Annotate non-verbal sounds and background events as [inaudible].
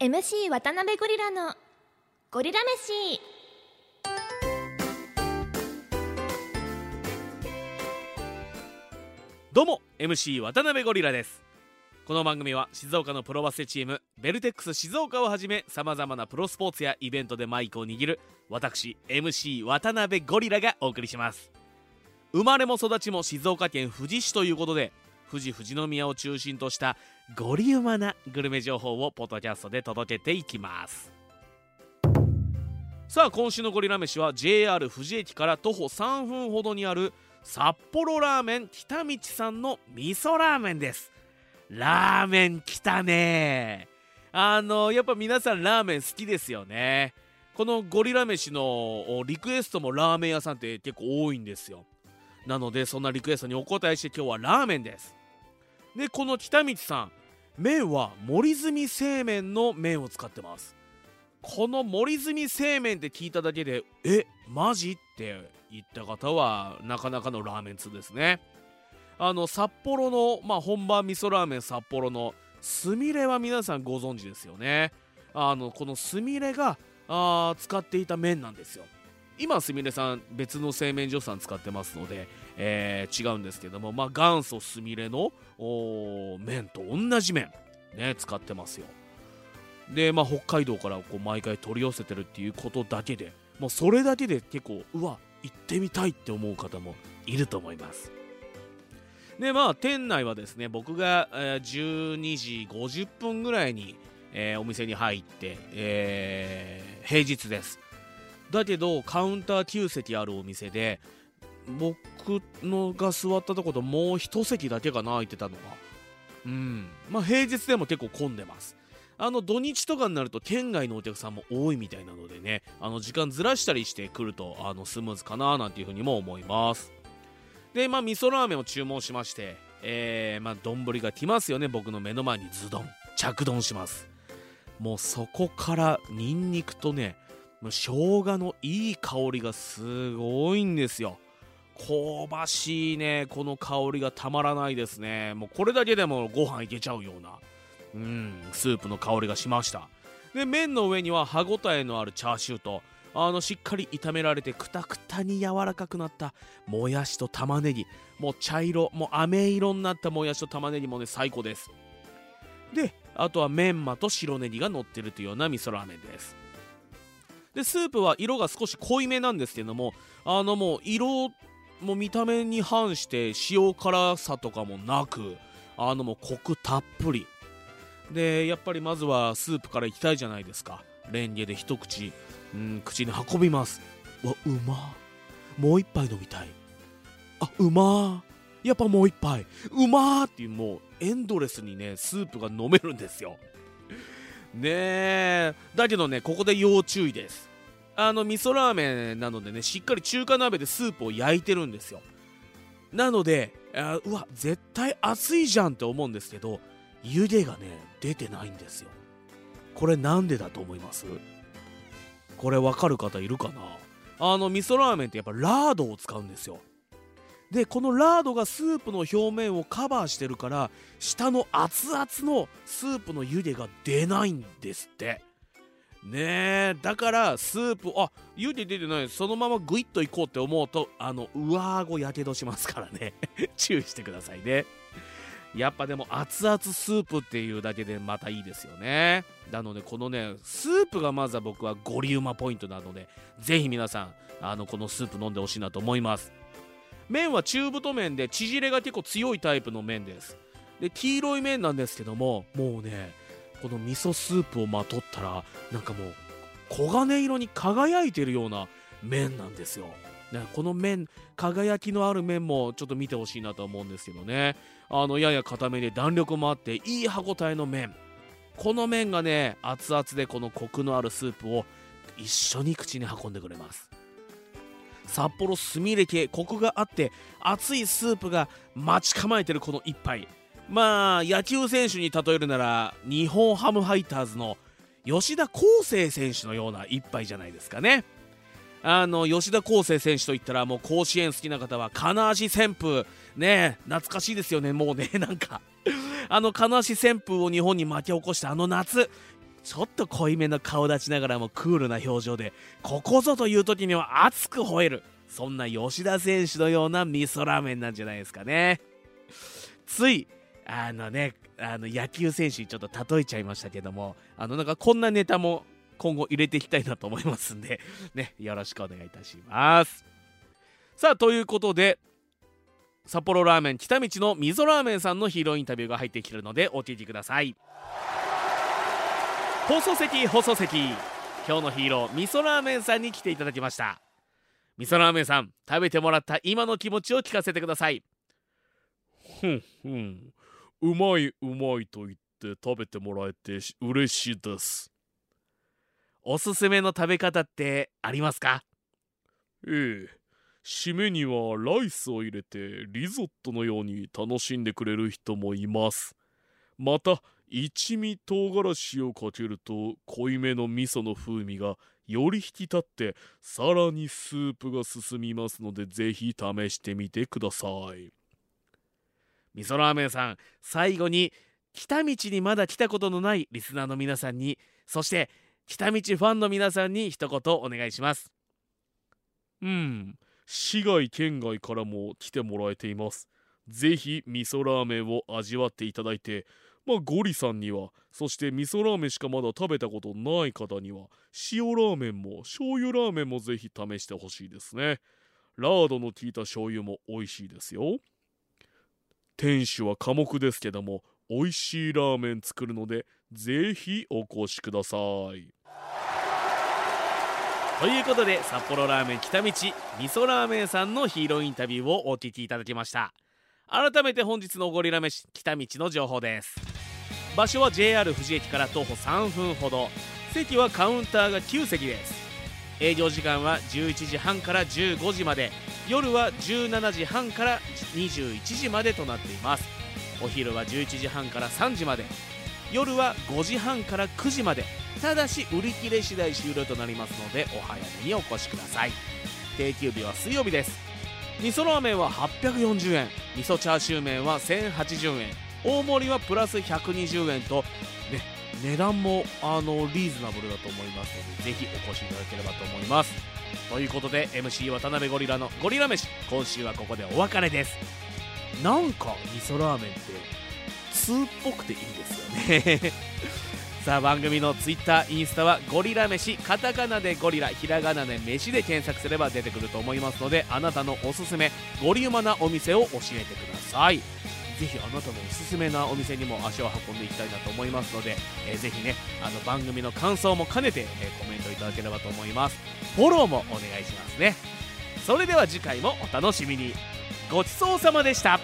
MC 渡辺ゴリラのゴリラ飯。どうも MC 渡辺ゴリラです。この番組は静岡のプロバスケチームベルテックス静岡をはじめさまざまなプロスポーツやイベントでマイクを握る私 MC 渡辺ゴリラがお送りします。生まれも育ちも静岡県富士市ということで富士富士宮を中心としたゴリウマなグルメ情報をポッドキャストで届けていきます。さあ今週のゴリラ飯は JR 富士駅から徒歩3分ほどにある札幌ラーメン北道さんの味噌ラーメンです。ラーメン来たね。あのやっぱ皆さんラーメン好きですよね。このゴリラ飯のリクエストもラーメン屋さんって結構多いんですよ。なのでそんなリクエストにお答えして今日はラーメンです。でこの北道さん麺は森住製麺の麺を使ってます。この森住製麺って聞いただけでえマジ？って言った方はなかなかのラーメン通ですね。あの札幌の、まあ、本場味噌ラーメン札幌のすみれは皆さんご存知ですよね。あのこのすみれがあ使っていた麺なんですよ。今すみれさん別の製麺所さん使ってますので、えー、違うんですけどもまあ元祖すみれの麺と同じ麺ね使ってますよ。でまあ北海道からこう毎回取り寄せてるっていうことだけでもうそれだけで結構うわ行ってみたいって思う方もいると思います。でまあ店内はですね僕が、えー、12時50分ぐらいに、えー、お店に入って、えー、平日です。だけどカウンター9席あるお店で僕のが座ったとこともう1席だけがな空いてたのが。うん。まあ平日でも結構混んでます。あの土日とかになると県外のお客さんも多いみたいなのでねあの時間ずらしたりしてくるとあのスムーズかななんていうふうにも思います。でまあ味噌ラーメンを注文しましてえー、まあ丼が来ますよね。僕の目の前にズドン。着丼します。もうそこからニンニクとね生姜のいい香りがすごいんですよ。香ばしいねこの香りがたまらないですね。もうこれだけでもご飯いけちゃうようなうんスープの香りがしました。で麺の上には歯ごたえのあるチャーシューとあのしっかり炒められてくたくたに柔らかくなったもやしと玉ねぎ。もう茶色もう飴色になったもやしと玉ねぎもね最高です。であとはメンマと白ネギが乗ってるというような味噌ラーメンです。でスープは色が少し濃いめなんですけどもあのもう色も見た目に反して塩辛さとかもなくあのもうコクたっぷり。でやっぱりまずはスープからいきたいじゃないですか。レンゲで一口うん口に運びます。わうま。もう一杯飲みたい。あうま。やっぱもう一杯。うま。っていうもうエンドレスにねスープが飲めるんですよ。ねえ。だけどねここで要注意です。あの味噌ラーメンなのでねしっかり中華鍋でスープを焼いてるんですよ。なのであうわ絶対熱いじゃんって思うんですけど湯気がね出てないんですよ。これなんでだと思います？これ分かる方いるかな？あの味噌ラーメンってやっぱラードを使うんですよ。でこのラードがスープの表面をカバーしてるから下の熱々のスープの湯気が出ないんですって。ねえだからスープあ湯気出てないそのままグイッといこうって思うとあの上顎やけどしますからね。[laughs] 注意してくださいね。やっぱでも熱々スープっていうだけでまたいいですよね。なのでこのねスープがまずは僕はゴリウマポイントなのでぜひ皆さんあのこのスープ飲んでほしいなと思います。麺は中太麺で縮れが結構強いタイプの麺です。で黄色い麺なんですけどももうねこの味噌スープをまとったらなんかもう黄金色に輝いてるような麺なんですよ、ね、この麺輝きのある麺もちょっと見てほしいなと思うんですけどね。あのやや固めで弾力もあっていい歯ごたえの麺。この麺がね熱々でこのコクのあるスープを一緒に口に運んでくれます。札幌すみれ系コクがあって熱いスープが待ち構えてるこの一杯。まあ野球選手に例えるなら日本ハムファイターズの吉田康生選手のような一杯じゃないですかね。あの吉田康生選手といったらもう甲子園好きな方は金足旋風。ね懐かしいですよねもうね [laughs] なんか。あの金足旋風を日本に巻き起こしたあの夏。ちょっと濃いめの顔立ちながらもクールな表情でここぞという時には熱く吠える。そんな吉田選手のような味噌ラーメンなんじゃないですかね。ついあのねあの野球選手にちょっと例えちゃいましたけどもあのなんかこんなネタも今後入れていきたいなと思いますんで [laughs] ねよろしくお願いいたします。さあということで札幌ラーメン北道の味噌ラーメンさんのヒーローインタビューが入ってきてるのでお聞きください。放送席放送席。今日のヒーロー味噌ラーメンさんに来ていただきました。味噌ラーメンさん食べてもらった今の気持ちを聞かせてください。ふんふん。うまいうまいと言って食べてもらえて嬉しいです。おすすめの食べ方ってありますか？ええ。締めにはライスを入れてリゾットのように楽しんでくれる人もいます。また一味唐辛子をかけると濃いめの味噌の風味がより引き立ってさらにスープが進みますのでぜひ試してみてください味噌ラーメンさん最後に北道にまだ来たことのないリスナーの皆さんにそして北道ファンの皆さんに一言お願いします。うん。市外県外からも来てもらえています。ぜひ味噌ラーメンを味わっていただいてまあゴリさんにはそして味噌ラーメンしかまだ食べたことない方には塩ラーメンも醤油ラーメンもぜひ試してほしいですね。ラードの効いた醤油も美味しいですよ。店主は寡黙ですけども美味しいラーメン作るのでぜひお越しください。ということで札幌ラーメン北道味噌ラーメンさんのヒーローインタビューをお聞きいただきました。改めて本日のゴリラ飯北道の情報です。場所は JR 富士駅から徒歩3分ほど。席はカウンターが9席です。営業時間は11時半から15時まで。夜は17時半から21時までとなっています。お昼は11時半から3時まで。夜は5時半から9時まで。ただし売り切れ次第終了となりますのでお早めにお越しください。定休日は水曜日です。味噌ラーメンは840円。味噌チャーシュー麺は1080円。大盛りはプラス120円とね値段もあのリーズナブルだと思いますのでぜひお越しいただければと思います。ということで MC 渡辺ゴリラのゴリラ飯。今週はここでお別れです。なんか味噌ラーメンって通っぽくていいですよね。[laughs] さあ番組の Twitter インスタはゴリラ飯。カタカナでゴリラひらがなで飯で検索すれば出てくると思いますのであなたのおすすめゴリウマなお店を教えてください。ぜひあなたのおすすめなお店にも足を運んでいきたいなと思いますので、えー、ぜひねあの番組の感想も兼ねて、えー、コメントいただければと思います。フォローもお願いしますね。それでは次回もお楽しみに。ごちそうさまでした。